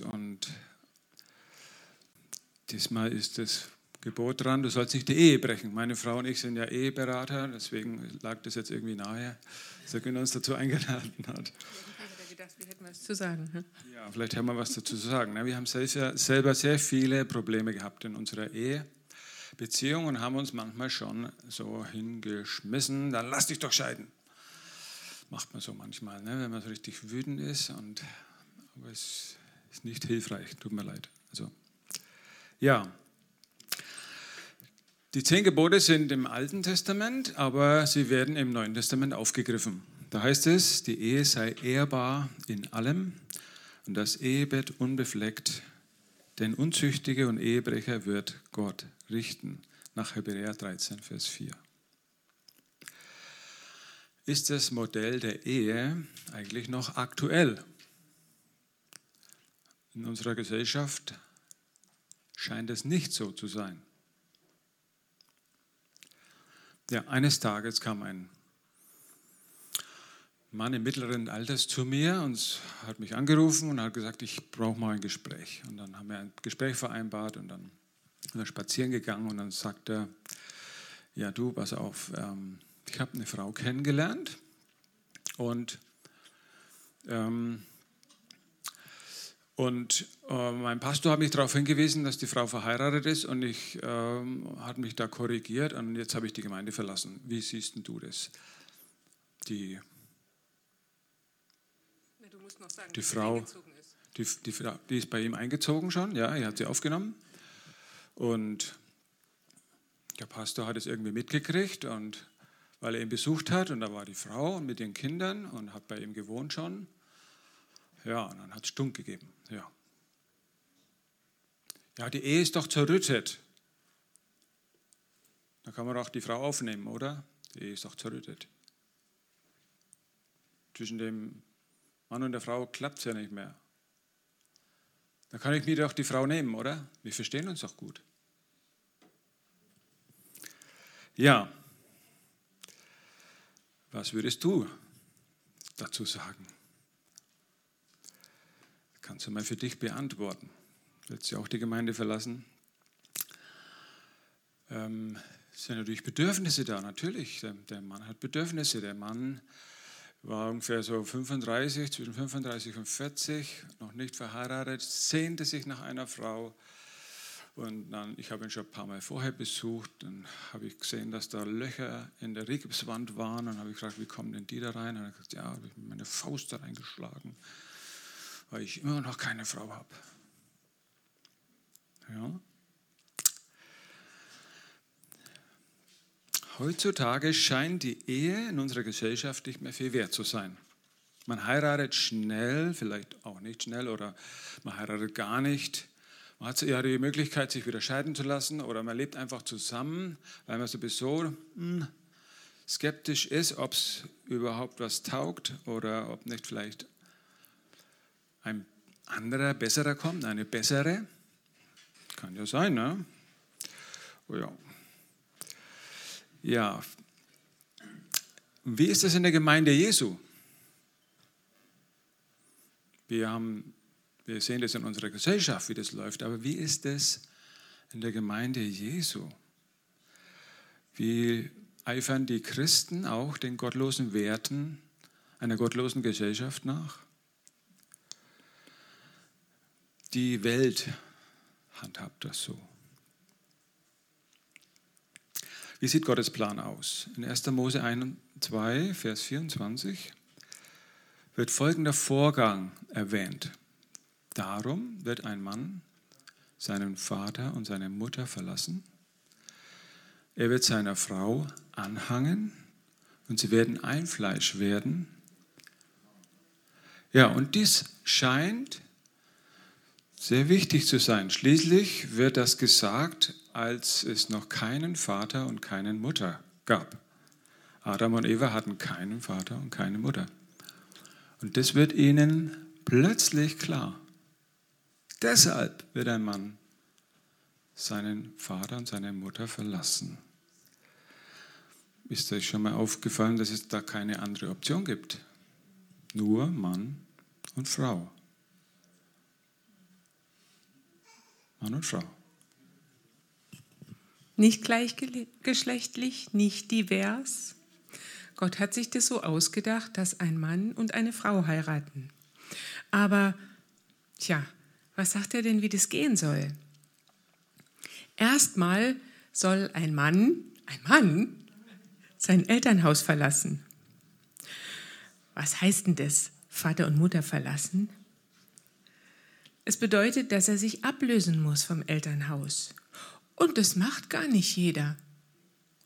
und diesmal ist das Gebot dran, du sollst nicht die Ehe brechen. Meine Frau und ich sind ja Eheberater, deswegen lag das jetzt irgendwie nahe, dass er uns dazu eingeladen hat. Zu sagen. Ja, vielleicht haben wir was dazu zu sagen. Wir haben selber sehr viele Probleme gehabt in unserer Ehebeziehung und haben uns manchmal schon so hingeschmissen, dann lass dich doch scheiden. Macht man so manchmal, ne? wenn man so richtig wütend ist. Und, aber es ist nicht hilfreich, tut mir leid. Also, ja, die zehn Gebote sind im Alten Testament, aber sie werden im Neuen Testament aufgegriffen. Da heißt es, die Ehe sei ehrbar in allem und das Ehebett unbefleckt, denn Unzüchtige und Ehebrecher wird Gott richten. Nach Hebräer 13, Vers 4. Ist das Modell der Ehe eigentlich noch aktuell? In unserer Gesellschaft scheint es nicht so zu sein. Ja, eines Tages kam ein Mann im mittleren Alters zu mir und hat mich angerufen und hat gesagt, ich brauche mal ein Gespräch. Und dann haben wir ein Gespräch vereinbart und dann sind wir spazieren gegangen und dann sagt er, ja du, pass auf, ähm, ich habe eine Frau kennengelernt und ähm, und äh, mein Pastor hat mich darauf hingewiesen, dass die Frau verheiratet ist und ich ähm, hat mich da korrigiert und jetzt habe ich die Gemeinde verlassen. Wie siehst du das? Die, Na, du sagen, die Frau, die, die, die ist bei ihm eingezogen schon, ja, er hat sie aufgenommen und der Pastor hat es irgendwie mitgekriegt und weil er ihn besucht hat und da war die Frau mit den Kindern und hat bei ihm gewohnt schon. Ja, und dann hat es Stunk gegeben. Ja. ja, die Ehe ist doch zerrüttet. Da kann man doch die Frau aufnehmen, oder? Die Ehe ist doch zerrüttet. Zwischen dem Mann und der Frau klappt es ja nicht mehr. Da kann ich mir doch die Frau nehmen, oder? Wir verstehen uns doch gut. Ja, was würdest du dazu sagen? Kannst du mal für dich beantworten. Willst du auch die Gemeinde verlassen? Ähm, es sind natürlich Bedürfnisse da, natürlich. Der, der, Mann hat Bedürfnisse. Der Mann war ungefähr so 35, zwischen 35 und 40, noch nicht verheiratet, sehnte sich nach einer Frau. Und dann, ich habe ihn schon ein paar Mal vorher besucht, dann habe ich gesehen, dass da Löcher in der Rigipswand waren. Dann habe ich gefragt, wie kommen denn die da rein? Und er hat gesagt, ja, habe ich meine Faust da reingeschlagen weil ich immer noch keine Frau habe. Ja. Heutzutage scheint die Ehe in unserer Gesellschaft nicht mehr viel wert zu sein. Man heiratet schnell, vielleicht auch nicht schnell, oder man heiratet gar nicht. Man hat ja die Möglichkeit, sich wieder scheiden zu lassen, oder man lebt einfach zusammen, weil man sowieso hm, skeptisch ist, ob es überhaupt was taugt oder ob nicht vielleicht ein anderer, besserer kommt, eine bessere. Kann ja sein, ne? Oh ja. Ja. Wie ist das in der Gemeinde Jesu? Wir, haben, wir sehen das in unserer Gesellschaft, wie das läuft, aber wie ist das in der Gemeinde Jesu? Wie eifern die Christen auch den gottlosen Werten einer gottlosen Gesellschaft nach? Die Welt handhabt das so. Wie sieht Gottes Plan aus? In 1. Mose 1, 2, Vers 24 wird folgender Vorgang erwähnt. Darum wird ein Mann seinen Vater und seine Mutter verlassen. Er wird seiner Frau anhangen und sie werden ein Fleisch werden. Ja, und dies scheint sehr wichtig zu sein. Schließlich wird das gesagt, als es noch keinen Vater und keine Mutter gab. Adam und Eva hatten keinen Vater und keine Mutter. Und das wird ihnen plötzlich klar. Deshalb wird ein Mann seinen Vater und seine Mutter verlassen. Ist euch schon mal aufgefallen, dass es da keine andere Option gibt? Nur Mann und Frau. Mann und Frau. Nicht gleichgeschlechtlich, nicht divers. Gott hat sich das so ausgedacht, dass ein Mann und eine Frau heiraten. Aber, tja, was sagt er denn, wie das gehen soll? Erstmal soll ein Mann, ein Mann, sein Elternhaus verlassen. Was heißt denn das, Vater und Mutter verlassen? Es bedeutet, dass er sich ablösen muss vom Elternhaus. Und das macht gar nicht jeder.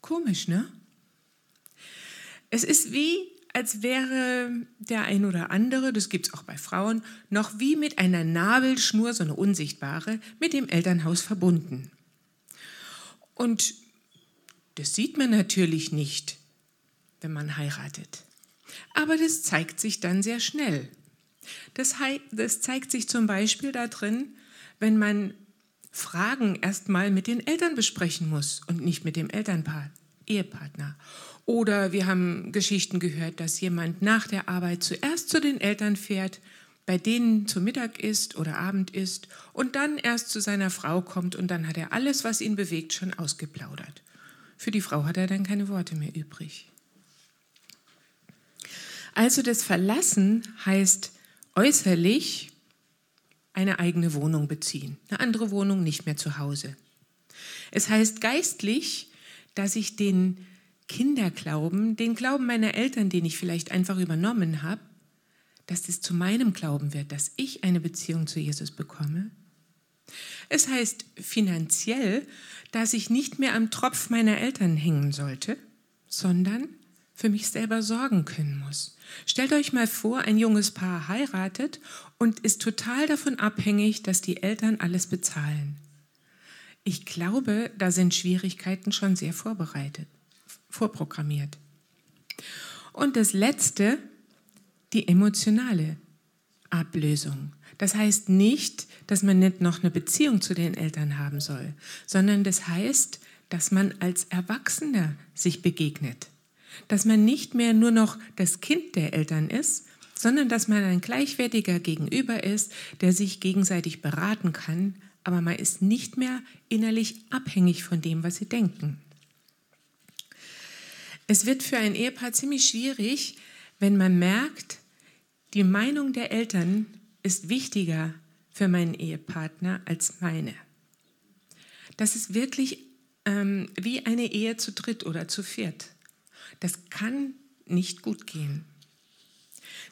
Komisch, ne? Es ist wie, als wäre der ein oder andere, das gibt es auch bei Frauen, noch wie mit einer Nabelschnur, so eine unsichtbare, mit dem Elternhaus verbunden. Und das sieht man natürlich nicht, wenn man heiratet. Aber das zeigt sich dann sehr schnell. Das, das zeigt sich zum Beispiel darin, wenn man Fragen erstmal mit den Eltern besprechen muss und nicht mit dem Elternpaar, Ehepartner. Oder wir haben Geschichten gehört, dass jemand nach der Arbeit zuerst zu den Eltern fährt, bei denen zu Mittag ist oder Abend ist und dann erst zu seiner Frau kommt und dann hat er alles, was ihn bewegt, schon ausgeplaudert. Für die Frau hat er dann keine Worte mehr übrig. Also das Verlassen heißt äußerlich eine eigene Wohnung beziehen, eine andere Wohnung nicht mehr zu Hause. Es heißt geistlich, dass ich den Kinderglauben, den Glauben meiner Eltern, den ich vielleicht einfach übernommen habe, dass das zu meinem Glauben wird, dass ich eine Beziehung zu Jesus bekomme. Es heißt finanziell, dass ich nicht mehr am Tropf meiner Eltern hängen sollte, sondern für mich selber sorgen können muss. Stellt euch mal vor, ein junges Paar heiratet und ist total davon abhängig, dass die Eltern alles bezahlen. Ich glaube, da sind Schwierigkeiten schon sehr vorbereitet, vorprogrammiert. Und das Letzte, die emotionale Ablösung. Das heißt nicht, dass man nicht noch eine Beziehung zu den Eltern haben soll, sondern das heißt, dass man als Erwachsener sich begegnet dass man nicht mehr nur noch das Kind der Eltern ist, sondern dass man ein gleichwertiger Gegenüber ist, der sich gegenseitig beraten kann, aber man ist nicht mehr innerlich abhängig von dem, was sie denken. Es wird für ein Ehepaar ziemlich schwierig, wenn man merkt, die Meinung der Eltern ist wichtiger für meinen Ehepartner als meine. Das ist wirklich ähm, wie eine Ehe zu dritt oder zu viert. Das kann nicht gut gehen.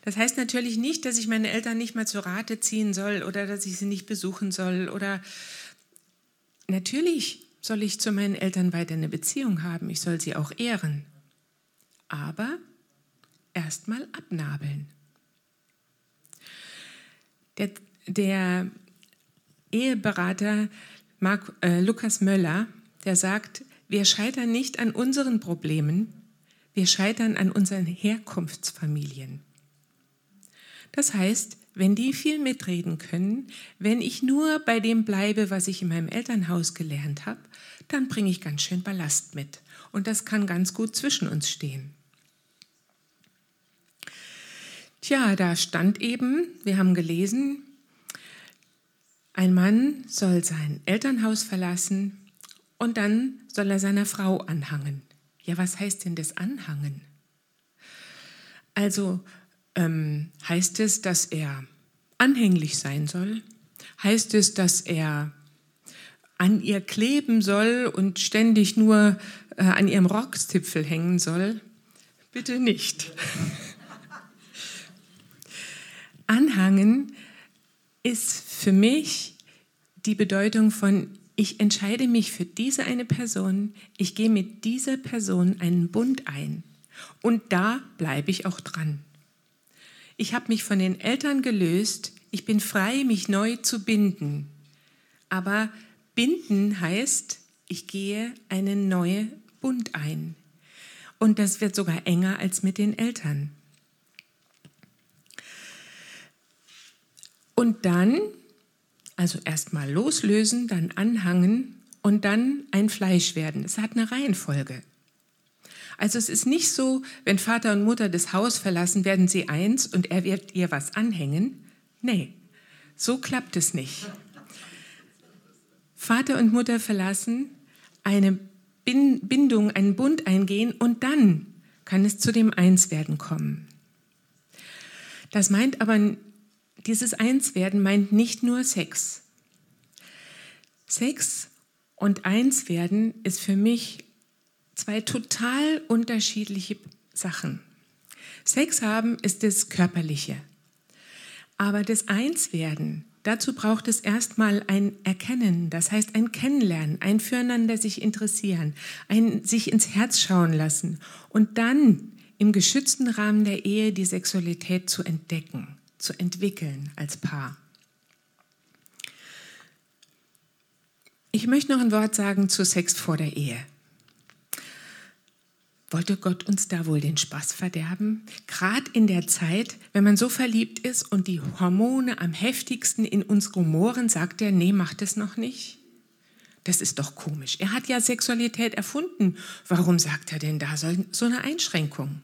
Das heißt natürlich nicht, dass ich meine Eltern nicht mal zur Rate ziehen soll oder dass ich sie nicht besuchen soll oder natürlich soll ich zu meinen Eltern weiter eine Beziehung haben, ich soll sie auch ehren. Aber erstmal abnabeln. Der, der Eheberater Mark, äh, Lukas Möller, der sagt, wir scheitern nicht an unseren Problemen, wir scheitern an unseren Herkunftsfamilien. Das heißt, wenn die viel mitreden können, wenn ich nur bei dem bleibe, was ich in meinem Elternhaus gelernt habe, dann bringe ich ganz schön Ballast mit. Und das kann ganz gut zwischen uns stehen. Tja, da stand eben, wir haben gelesen, ein Mann soll sein Elternhaus verlassen und dann soll er seiner Frau anhangen. Ja, was heißt denn das Anhangen? Also ähm, heißt es, dass er anhänglich sein soll? Heißt es, dass er an ihr kleben soll und ständig nur äh, an ihrem Rockzipfel hängen soll? Bitte nicht. Anhangen ist für mich die Bedeutung von ich entscheide mich für diese eine Person, ich gehe mit dieser Person einen Bund ein und da bleibe ich auch dran. Ich habe mich von den Eltern gelöst, ich bin frei, mich neu zu binden. Aber binden heißt, ich gehe einen neuen Bund ein. Und das wird sogar enger als mit den Eltern. Und dann also erstmal loslösen, dann anhangen und dann ein Fleisch werden. Es hat eine Reihenfolge. Also es ist nicht so, wenn Vater und Mutter das Haus verlassen, werden sie eins und er wird ihr was anhängen. Nee, so klappt es nicht. Vater und Mutter verlassen, eine Bindung, einen Bund eingehen und dann kann es zu dem Einswerden kommen. Das meint aber, dieses Einswerden meint nicht nur Sex. Sex und Einswerden ist für mich zwei total unterschiedliche Sachen. Sex haben ist das Körperliche. Aber das Einswerden, dazu braucht es erstmal ein Erkennen, das heißt ein Kennenlernen, ein Füreinander sich interessieren, ein sich ins Herz schauen lassen und dann im geschützten Rahmen der Ehe die Sexualität zu entdecken, zu entwickeln als Paar. Ich möchte noch ein Wort sagen zu Sex vor der Ehe. Wollte Gott uns da wohl den Spaß verderben? Gerade in der Zeit, wenn man so verliebt ist und die Hormone am heftigsten in uns rumoren, sagt er, nee, macht es noch nicht. Das ist doch komisch. Er hat ja Sexualität erfunden. Warum sagt er denn da so eine Einschränkung?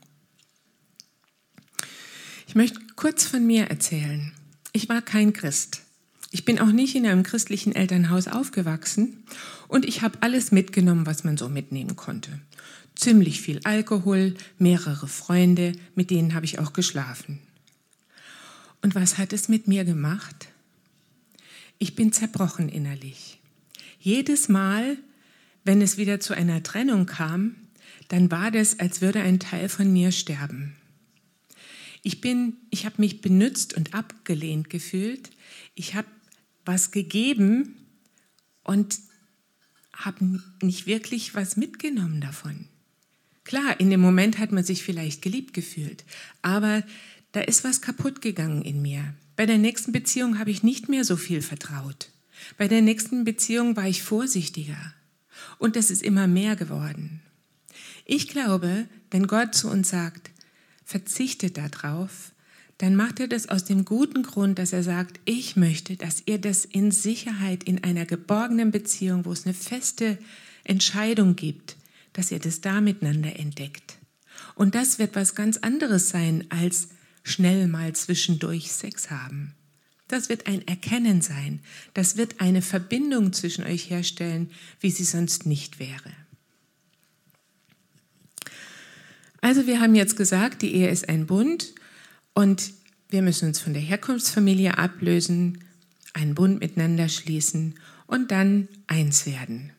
Ich möchte kurz von mir erzählen. Ich war kein Christ. Ich bin auch nicht in einem christlichen Elternhaus aufgewachsen und ich habe alles mitgenommen, was man so mitnehmen konnte ziemlich viel Alkohol, mehrere Freunde, mit denen habe ich auch geschlafen. Und was hat es mit mir gemacht? Ich bin zerbrochen innerlich. Jedes Mal, wenn es wieder zu einer Trennung kam, dann war das, als würde ein Teil von mir sterben. Ich bin, ich habe mich benützt und abgelehnt gefühlt. Ich habe was gegeben und habe nicht wirklich was mitgenommen davon. Klar, in dem Moment hat man sich vielleicht geliebt gefühlt, aber da ist was kaputt gegangen in mir. Bei der nächsten Beziehung habe ich nicht mehr so viel vertraut. Bei der nächsten Beziehung war ich vorsichtiger. Und das ist immer mehr geworden. Ich glaube, wenn Gott zu uns sagt, verzichtet darauf, dann macht er das aus dem guten Grund, dass er sagt, ich möchte, dass ihr das in Sicherheit in einer geborgenen Beziehung, wo es eine feste Entscheidung gibt, dass ihr das da miteinander entdeckt. Und das wird was ganz anderes sein als schnell mal zwischendurch Sex haben. Das wird ein Erkennen sein. Das wird eine Verbindung zwischen euch herstellen, wie sie sonst nicht wäre. Also wir haben jetzt gesagt, die Ehe ist ein Bund und wir müssen uns von der Herkunftsfamilie ablösen, einen Bund miteinander schließen und dann eins werden.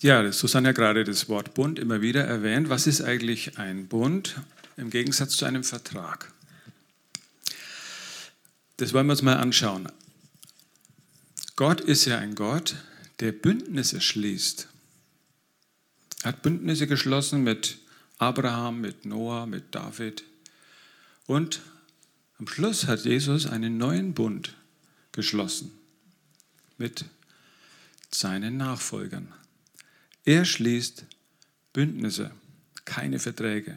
Ja, Susanne hat gerade das Wort Bund immer wieder erwähnt. Was ist eigentlich ein Bund im Gegensatz zu einem Vertrag? Das wollen wir uns mal anschauen. Gott ist ja ein Gott, der Bündnisse schließt. Er hat Bündnisse geschlossen mit Abraham, mit Noah, mit David. Und am Schluss hat Jesus einen neuen Bund geschlossen mit seinen Nachfolgern. Er schließt Bündnisse, keine Verträge.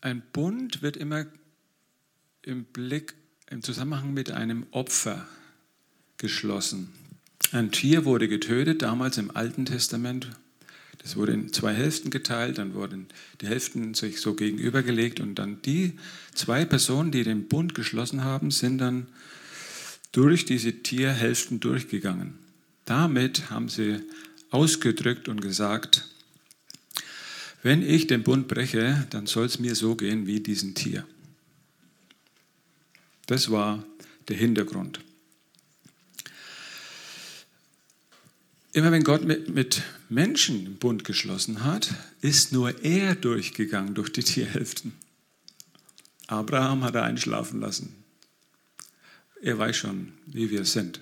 Ein Bund wird immer im Blick, im Zusammenhang mit einem Opfer geschlossen. Ein Tier wurde getötet, damals im Alten Testament. Das wurde in zwei Hälften geteilt, dann wurden die Hälften sich so gegenübergelegt und dann die zwei Personen, die den Bund geschlossen haben, sind dann durch diese Tierhälften durchgegangen. Damit haben sie ausgedrückt und gesagt, wenn ich den Bund breche, dann soll es mir so gehen wie diesem Tier. Das war der Hintergrund. Immer wenn Gott mit, mit Menschen den Bund geschlossen hat, ist nur er durchgegangen durch die Tierhälften. Abraham hat er einschlafen lassen. Er weiß schon, wie wir sind.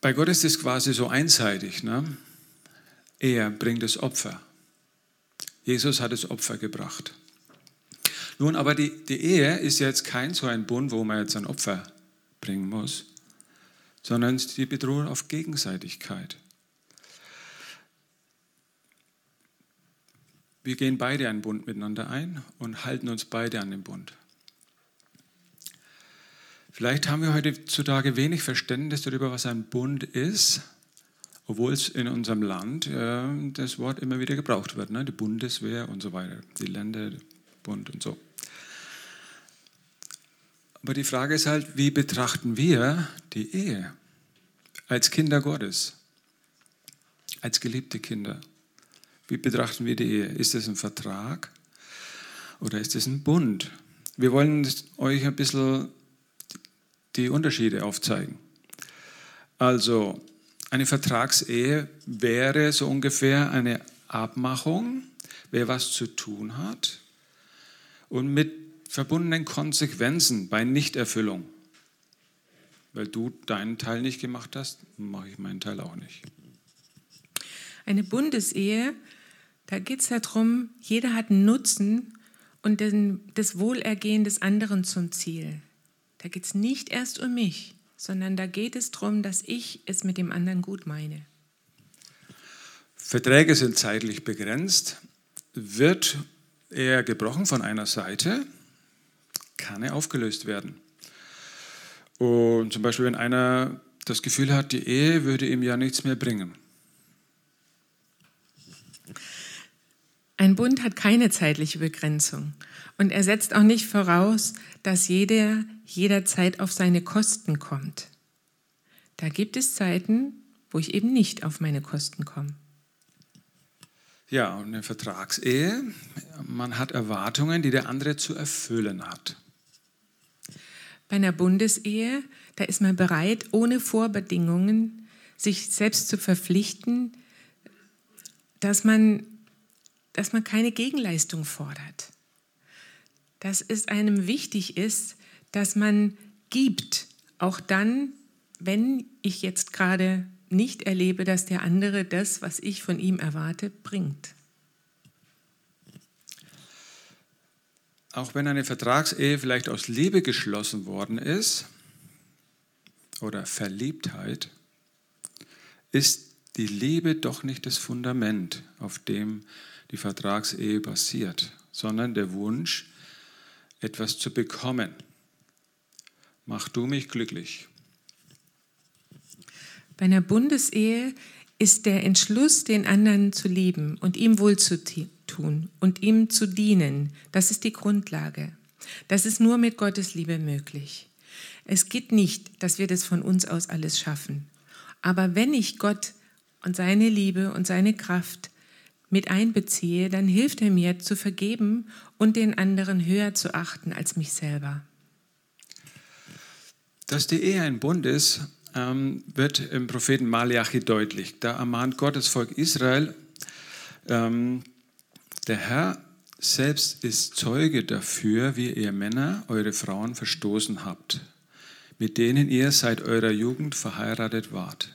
Bei Gott ist es quasi so einseitig. Ne? Er bringt das Opfer. Jesus hat das Opfer gebracht. Nun, aber die, die Ehe ist jetzt kein so ein Bund, wo man jetzt ein Opfer bringen muss, sondern die beruht auf Gegenseitigkeit. Wir gehen beide einen Bund miteinander ein und halten uns beide an den Bund. Vielleicht haben wir heutzutage wenig Verständnis darüber, was ein Bund ist, obwohl es in unserem Land äh, das Wort immer wieder gebraucht wird, ne? die Bundeswehr und so weiter, die Länderbund und so. Aber die Frage ist halt, wie betrachten wir die Ehe als Kinder Gottes, als geliebte Kinder? Wie betrachten wir die Ehe? Ist es ein Vertrag oder ist es ein Bund? Wir wollen euch ein bisschen die Unterschiede aufzeigen. Also, eine Vertragsehe wäre so ungefähr eine Abmachung, wer was zu tun hat und mit verbundenen Konsequenzen bei Nichterfüllung. Weil du deinen Teil nicht gemacht hast, mache ich meinen Teil auch nicht. Eine Bundesehe, da geht es darum, jeder hat einen Nutzen und den, das Wohlergehen des anderen zum Ziel. Da geht es nicht erst um mich, sondern da geht es darum, dass ich es mit dem anderen gut meine. Verträge sind zeitlich begrenzt. Wird er gebrochen von einer Seite, kann er aufgelöst werden. Und zum Beispiel, wenn einer das Gefühl hat, die Ehe würde ihm ja nichts mehr bringen. Ein Bund hat keine zeitliche Begrenzung und er setzt auch nicht voraus, dass jeder jederzeit auf seine Kosten kommt. Da gibt es Zeiten, wo ich eben nicht auf meine Kosten komme. Ja, und eine Vertragsehe, man hat Erwartungen, die der andere zu erfüllen hat. Bei einer Bundesehe, da ist man bereit, ohne Vorbedingungen sich selbst zu verpflichten, dass man dass man keine Gegenleistung fordert. Dass es einem wichtig ist, dass man gibt, auch dann, wenn ich jetzt gerade nicht erlebe, dass der andere das, was ich von ihm erwarte, bringt. Auch wenn eine Vertragsehe vielleicht aus Liebe geschlossen worden ist oder Verliebtheit, ist die Liebe doch nicht das Fundament, auf dem die Vertragsehe basiert, sondern der Wunsch, etwas zu bekommen. Mach du mich glücklich. Bei einer Bundesehe ist der Entschluss, den anderen zu lieben und ihm wohl zu tun und ihm zu dienen, das ist die Grundlage. Das ist nur mit Gottes Liebe möglich. Es geht nicht, dass wir das von uns aus alles schaffen. Aber wenn ich Gott und seine Liebe und seine Kraft mit einbeziehe, dann hilft er mir zu vergeben und den anderen höher zu achten als mich selber. Dass die Ehe ein Bund ist, ähm, wird im Propheten Malachi deutlich. Da ermahnt Gott das Volk Israel, ähm, der Herr selbst ist Zeuge dafür, wie ihr Männer eure Frauen verstoßen habt, mit denen ihr seit eurer Jugend verheiratet wart.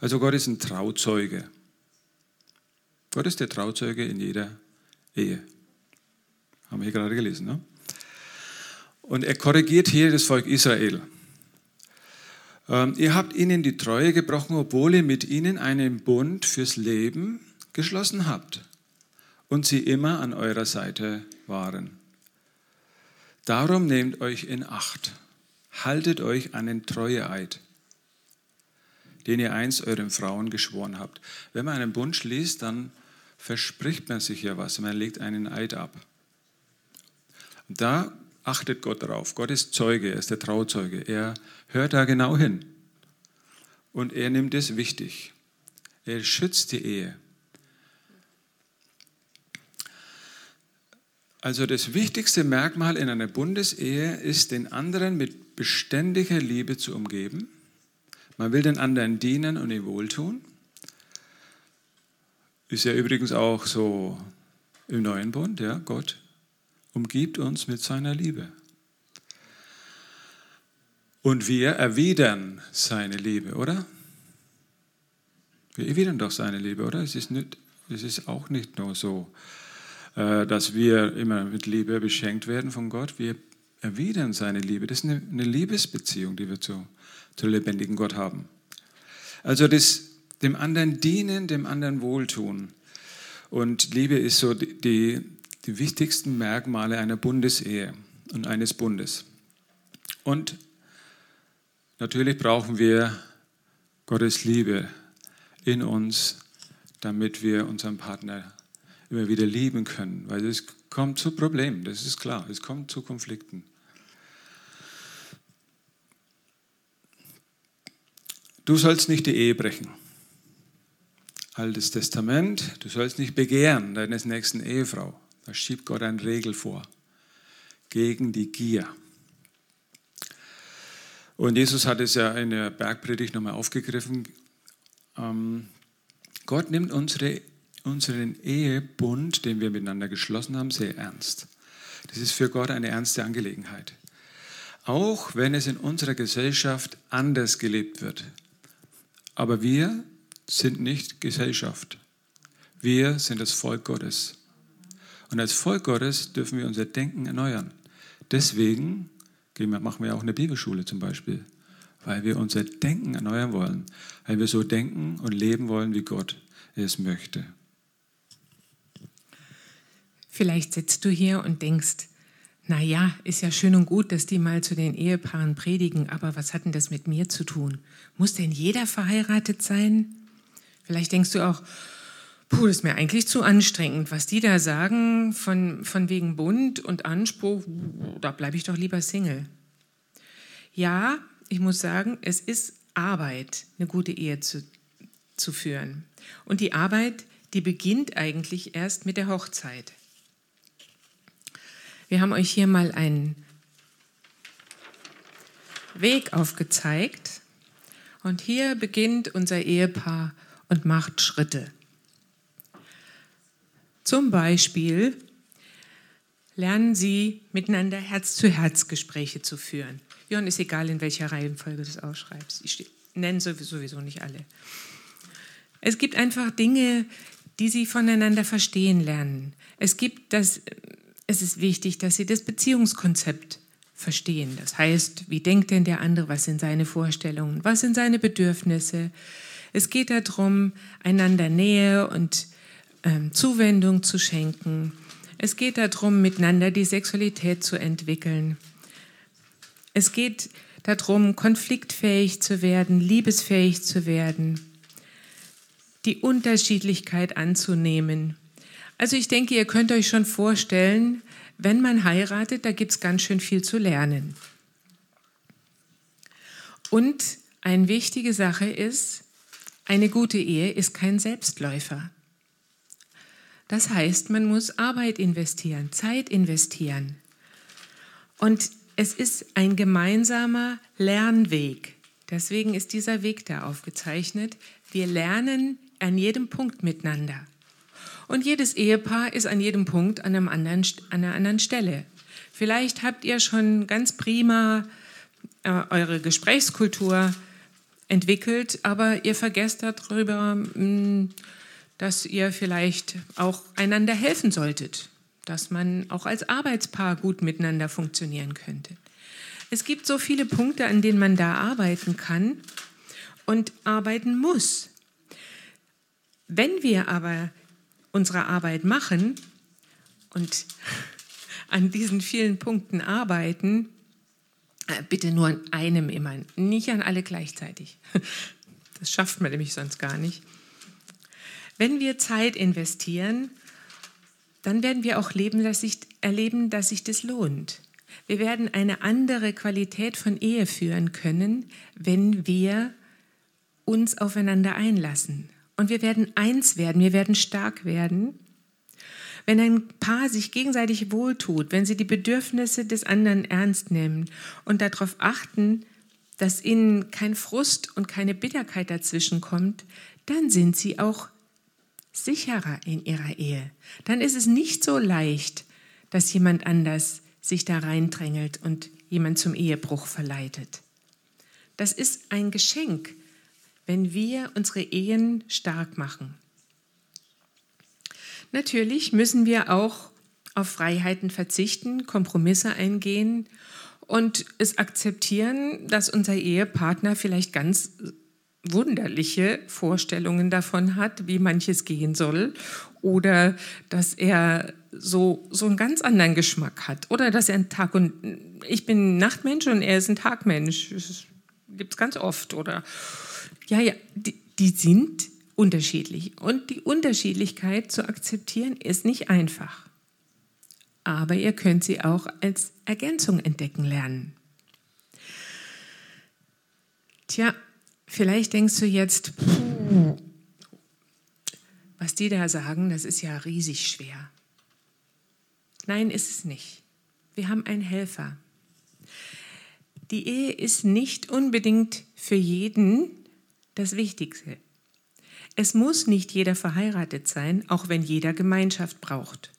Also Gott ist ein Trauzeuge. Gott ist der Trauzeuge in jeder Ehe. Haben wir hier gerade gelesen. Ne? Und er korrigiert hier das Volk Israel. Ähm, ihr habt ihnen die Treue gebrochen, obwohl ihr mit ihnen einen Bund fürs Leben geschlossen habt und sie immer an eurer Seite waren. Darum nehmt euch in Acht, haltet euch an den Treueeid, den ihr einst euren Frauen geschworen habt. Wenn man einen Bund schließt, dann verspricht man sich ja was, man legt einen Eid ab. Und da achtet Gott darauf. Gott ist Zeuge, er ist der Trauzeuge. Er hört da genau hin. Und er nimmt es wichtig. Er schützt die Ehe. Also das wichtigste Merkmal in einer Bundesehe ist, den anderen mit beständiger Liebe zu umgeben. Man will den anderen dienen und ihm wohltun. Ist ja übrigens auch so im neuen Bund, ja, Gott umgibt uns mit seiner Liebe. Und wir erwidern seine Liebe, oder? Wir erwidern doch seine Liebe, oder? Es ist, nicht, es ist auch nicht nur so, dass wir immer mit Liebe beschenkt werden von Gott. Wir erwidern seine Liebe. Das ist eine, eine Liebesbeziehung, die wir zu, zu lebendigen Gott haben. Also das dem anderen dienen, dem anderen wohltun. Und Liebe ist so die, die, die wichtigsten Merkmale einer Bundesehe und eines Bundes. Und natürlich brauchen wir Gottes Liebe in uns, damit wir unseren Partner immer wieder lieben können. Weil es kommt zu Problemen, das ist klar, es kommt zu Konflikten. Du sollst nicht die Ehe brechen. Altes Testament, du sollst nicht begehren deines nächsten Ehefrau. Da schiebt Gott eine Regel vor. Gegen die Gier. Und Jesus hat es ja in der Bergpredigt nochmal aufgegriffen. Ähm, Gott nimmt unsere, unseren Ehebund, den wir miteinander geschlossen haben, sehr ernst. Das ist für Gott eine ernste Angelegenheit. Auch wenn es in unserer Gesellschaft anders gelebt wird. Aber wir sind nicht Gesellschaft. Wir sind das Volk Gottes. Und als Volk Gottes dürfen wir unser Denken erneuern. Deswegen machen wir auch eine Bibelschule zum Beispiel, weil wir unser Denken erneuern wollen, weil wir so denken und leben wollen, wie Gott es möchte. Vielleicht sitzt du hier und denkst, na ja, ist ja schön und gut, dass die mal zu den Ehepaaren predigen, aber was hat denn das mit mir zu tun? Muss denn jeder verheiratet sein? Vielleicht denkst du auch, puh, das ist mir eigentlich zu anstrengend, was die da sagen von, von wegen Bund und Anspruch, da bleibe ich doch lieber Single. Ja, ich muss sagen, es ist Arbeit, eine gute Ehe zu, zu führen. Und die Arbeit, die beginnt eigentlich erst mit der Hochzeit. Wir haben euch hier mal einen Weg aufgezeigt. Und hier beginnt unser Ehepaar und macht Schritte. Zum Beispiel lernen sie miteinander Herz-zu-Herz-Gespräche zu führen. Jörn, ist egal, in welcher Reihenfolge du das ausschreibst. Ich nenne sowieso nicht alle. Es gibt einfach Dinge, die sie voneinander verstehen lernen. Es gibt das, es ist wichtig, dass sie das Beziehungskonzept verstehen. Das heißt, wie denkt denn der andere, was sind seine Vorstellungen, was sind seine Bedürfnisse. Es geht darum, einander Nähe und ähm, Zuwendung zu schenken. Es geht darum, miteinander die Sexualität zu entwickeln. Es geht darum, konfliktfähig zu werden, liebesfähig zu werden die Unterschiedlichkeit anzunehmen. Also ich denke, ihr könnt euch schon vorstellen, wenn man heiratet, da gibt es ganz schön viel zu lernen. Und eine wichtige Sache ist, eine gute Ehe ist kein Selbstläufer. Das heißt, man muss Arbeit investieren, Zeit investieren. Und es ist ein gemeinsamer Lernweg. Deswegen ist dieser Weg da aufgezeichnet. Wir lernen an jedem Punkt miteinander. Und jedes Ehepaar ist an jedem Punkt an, einem anderen, an einer anderen Stelle. Vielleicht habt ihr schon ganz prima äh, eure Gesprächskultur entwickelt, aber ihr vergesst darüber, mh, hm, dass ihr vielleicht auch einander helfen solltet, dass man auch als Arbeitspaar gut miteinander funktionieren könnte. Es gibt so viele Punkte, an denen man da arbeiten kann und arbeiten muss. Wenn wir aber unsere Arbeit machen und an diesen vielen Punkten arbeiten, äh, bitte nur an einem immer, nicht an alle gleichzeitig. Das schafft man nämlich sonst gar nicht. Wenn wir Zeit investieren, dann werden wir auch leben, dass sich, erleben, dass sich das lohnt. Wir werden eine andere Qualität von Ehe führen können, wenn wir uns aufeinander einlassen. Und wir werden eins werden, wir werden stark werden. Wenn ein Paar sich gegenseitig wohltut, wenn sie die Bedürfnisse des anderen ernst nehmen und darauf achten, dass ihnen kein Frust und keine Bitterkeit dazwischen kommt, dann sind sie auch sicherer in ihrer Ehe. Dann ist es nicht so leicht, dass jemand anders sich da reindrängelt und jemand zum Ehebruch verleitet. Das ist ein Geschenk, wenn wir unsere Ehen stark machen. Natürlich müssen wir auch auf Freiheiten verzichten, Kompromisse eingehen und es akzeptieren, dass unser Ehepartner vielleicht ganz wunderliche Vorstellungen davon hat, wie manches gehen soll oder dass er so, so einen ganz anderen Geschmack hat oder dass er ein Tag und ich bin Nachtmensch und er ist ein Tagmensch. Das gibt es ganz oft oder ja, ja, die, die sind unterschiedlich. Und die Unterschiedlichkeit zu akzeptieren ist nicht einfach. Aber ihr könnt sie auch als Ergänzung entdecken lernen. Tja, vielleicht denkst du jetzt, was die da sagen, das ist ja riesig schwer. Nein, ist es nicht. Wir haben einen Helfer. Die Ehe ist nicht unbedingt für jeden das Wichtigste. Es muss nicht jeder verheiratet sein, auch wenn jeder Gemeinschaft braucht.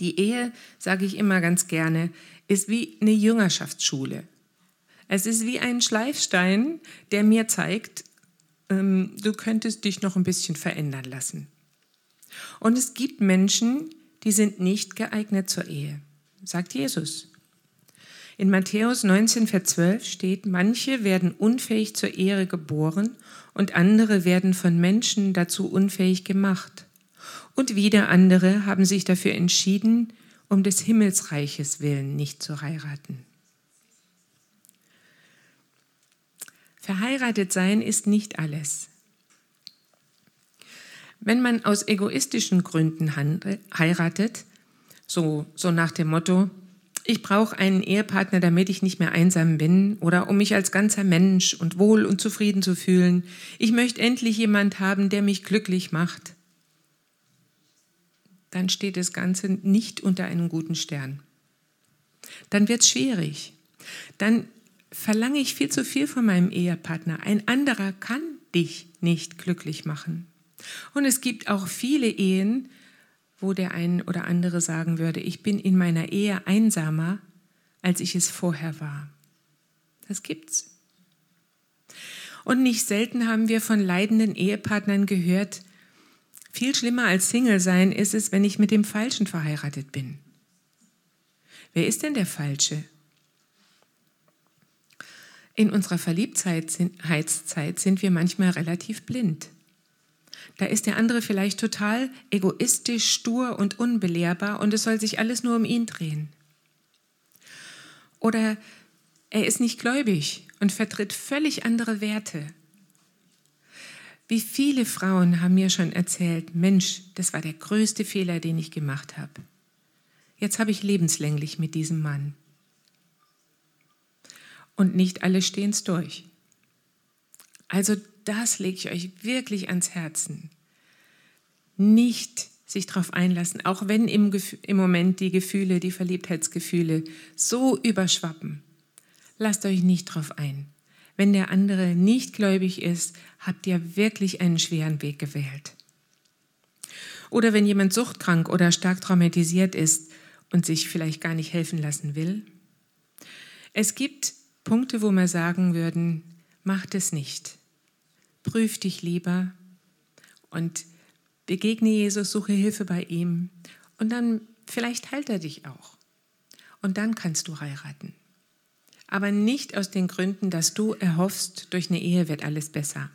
Die Ehe, sage ich immer ganz gerne, ist wie eine Jüngerschaftsschule. Es ist wie ein Schleifstein, der mir zeigt, ähm, du könntest dich noch ein bisschen verändern lassen. Und es gibt Menschen, die sind nicht geeignet zur Ehe, sagt Jesus. In Matthäus 19, Vers 12 steht, manche werden unfähig zur Ehre geboren und andere werden von Menschen dazu unfähig gemacht. Und wieder andere haben sich dafür entschieden, um des Himmelsreiches willen nicht zu heiraten. Verheiratet sein ist nicht alles. Wenn man aus egoistischen Gründen heiratet, so, so nach dem Motto, ich brauche einen Ehepartner, damit ich nicht mehr einsam bin oder um mich als ganzer Mensch und wohl und zufrieden zu fühlen. Ich möchte endlich jemand haben, der mich glücklich macht. Dann steht das Ganze nicht unter einem guten Stern. Dann wird es schwierig. Dann verlange ich viel zu viel von meinem Ehepartner. Ein anderer kann dich nicht glücklich machen. Und es gibt auch viele Ehen, wo der ein oder andere sagen würde, ich bin in meiner Ehe einsamer, als ich es vorher war. Das gibt's. Und nicht selten haben wir von leidenden Ehepartnern gehört, viel schlimmer als Single sein ist es, wenn ich mit dem Falschen verheiratet bin. Wer ist denn der Falsche? In unserer Verliebtheit sind wir manchmal relativ blind. Da ist der andere vielleicht total egoistisch, stur und unbelehrbar und es soll sich alles nur um ihn drehen. Oder er ist nicht gläubig und vertritt völlig andere Werte. Wie viele Frauen haben mir schon erzählt, Mensch, das war der größte Fehler, den ich gemacht habe. Jetzt habe ich lebenslänglich mit diesem Mann. Und nicht alle stehen es durch. Also das lege ich euch wirklich ans Herzen. Nicht sich darauf einlassen, auch wenn im, im Moment die Gefühle, die Verliebtheitsgefühle so überschwappen. Lasst euch nicht darauf ein. Wenn der andere nicht gläubig ist, habt ihr wirklich einen schweren Weg gewählt. Oder wenn jemand suchtkrank oder stark traumatisiert ist und sich vielleicht gar nicht helfen lassen will. Es gibt Punkte, wo wir sagen würden, macht es nicht prüf dich lieber und begegne Jesus, suche Hilfe bei ihm und dann vielleicht heilt er dich auch. Und dann kannst du heiraten. Aber nicht aus den Gründen, dass du erhoffst, durch eine Ehe wird alles besser.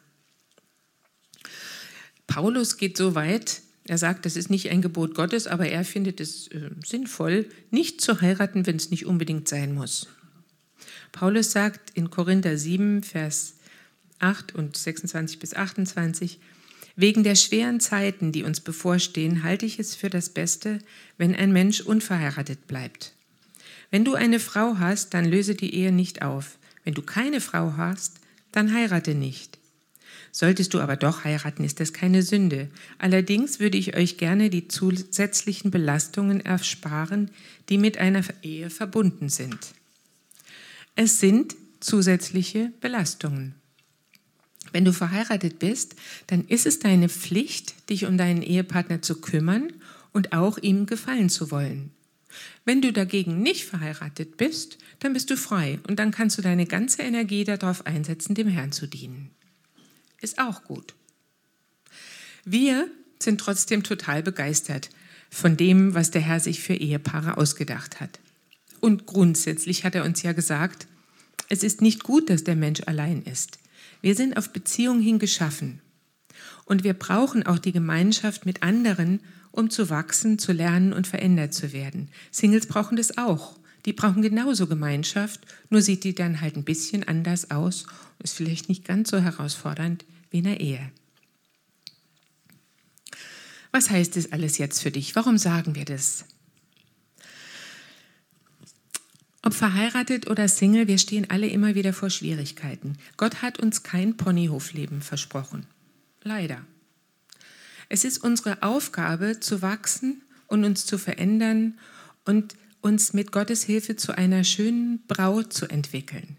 Paulus geht so weit, er sagt, das ist nicht ein Gebot Gottes, aber er findet es äh, sinnvoll, nicht zu heiraten, wenn es nicht unbedingt sein muss. Paulus sagt in Korinther 7, Vers 8 und 26 bis 28, Wegen der schweren Zeiten, die uns bevorstehen, halte ich es für das Beste, wenn ein Mensch unverheiratet bleibt. Wenn du eine Frau hast, dann löse die Ehe nicht auf. Wenn du keine Frau hast, dann heirate nicht. Solltest du aber doch heiraten, ist das keine Sünde. Allerdings würde ich euch gerne die zusätzlichen Belastungen ersparen, die mit einer Ehe verbunden sind. Es sind zusätzliche Belastungen. Wenn du verheiratet bist, dann ist es deine Pflicht, dich um deinen Ehepartner zu kümmern und auch ihm gefallen zu wollen. Wenn du dagegen nicht verheiratet bist, dann bist du frei und dann kannst du deine ganze Energie darauf einsetzen, dem Herrn zu dienen. Ist auch gut. Wir sind trotzdem total begeistert von dem, was der Herr sich für Ehepaare ausgedacht hat. Und grundsätzlich hat er uns ja gesagt, es ist nicht gut, dass der Mensch allein ist. Wir sind auf Beziehung hin geschaffen. Und wir brauchen auch die Gemeinschaft mit anderen, um zu wachsen, zu lernen und verändert zu werden. Singles brauchen das auch. Die brauchen genauso Gemeinschaft, nur sieht die dann halt ein bisschen anders aus und ist vielleicht nicht ganz so herausfordernd wie in der Ehe. Was heißt das alles jetzt für dich? Warum sagen wir das? Ob verheiratet oder Single, wir stehen alle immer wieder vor Schwierigkeiten. Gott hat uns kein Ponyhofleben versprochen. Leider. Es ist unsere Aufgabe zu wachsen und uns zu verändern und uns mit Gottes Hilfe zu einer schönen Braut zu entwickeln.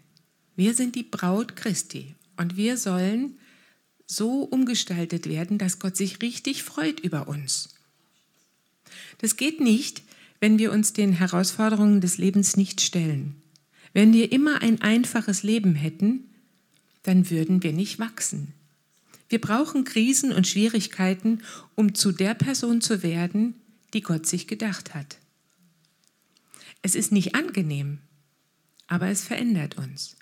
Wir sind die Braut Christi und wir sollen so umgestaltet werden, dass Gott sich richtig freut über uns. Das geht nicht, wenn wir uns den Herausforderungen des Lebens nicht stellen. Wenn wir immer ein einfaches Leben hätten, dann würden wir nicht wachsen. Wir brauchen Krisen und Schwierigkeiten, um zu der Person zu werden, die Gott sich gedacht hat. Es ist nicht angenehm, aber es verändert uns.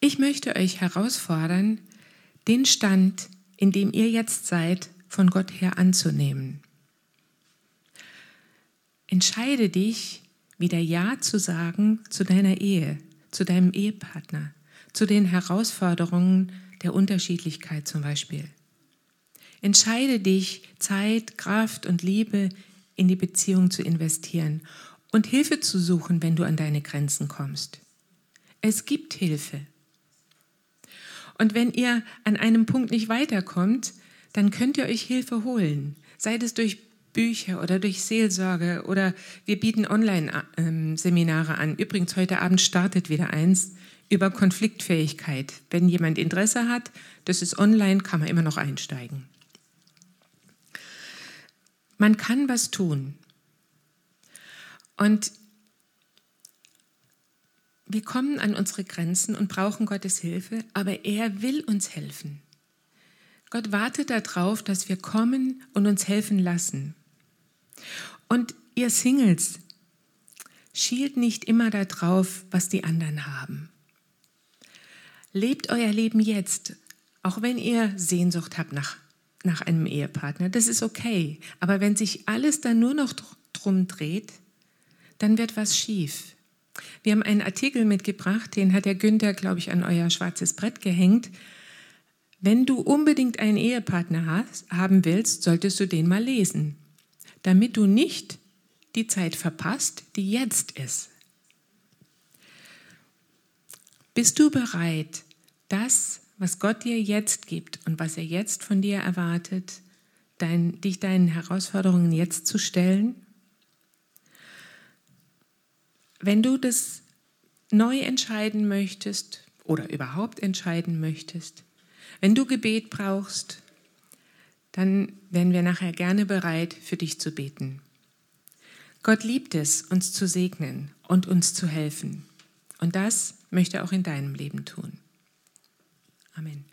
Ich möchte euch herausfordern, den Stand, in dem ihr jetzt seid, von Gott her anzunehmen. Entscheide dich, wieder Ja zu sagen zu deiner Ehe, zu deinem Ehepartner, zu den Herausforderungen der Unterschiedlichkeit zum Beispiel. Entscheide dich, Zeit, Kraft und Liebe in die Beziehung zu investieren und Hilfe zu suchen, wenn du an deine Grenzen kommst. Es gibt Hilfe. Und wenn ihr an einem Punkt nicht weiterkommt, dann könnt ihr euch Hilfe holen. Sei es durch Bücher oder durch Seelsorge oder wir bieten Online-Seminare an. Übrigens, heute Abend startet wieder eins über Konfliktfähigkeit. Wenn jemand Interesse hat, das ist online, kann man immer noch einsteigen. Man kann was tun. Und wir kommen an unsere Grenzen und brauchen Gottes Hilfe, aber er will uns helfen. Gott wartet darauf, dass wir kommen und uns helfen lassen. Und ihr Singles, schielt nicht immer darauf, was die anderen haben. Lebt euer Leben jetzt, auch wenn ihr Sehnsucht habt nach, nach einem Ehepartner. Das ist okay. Aber wenn sich alles dann nur noch drum dreht, dann wird was schief. Wir haben einen Artikel mitgebracht, den hat der Günther, glaube ich, an euer schwarzes Brett gehängt. Wenn du unbedingt einen Ehepartner hast, haben willst, solltest du den mal lesen damit du nicht die Zeit verpasst, die jetzt ist. Bist du bereit, das, was Gott dir jetzt gibt und was er jetzt von dir erwartet, dein, dich deinen Herausforderungen jetzt zu stellen? Wenn du das neu entscheiden möchtest oder überhaupt entscheiden möchtest, wenn du Gebet brauchst, dann wären wir nachher gerne bereit, für dich zu beten. Gott liebt es, uns zu segnen und uns zu helfen. Und das möchte er auch in deinem Leben tun. Amen.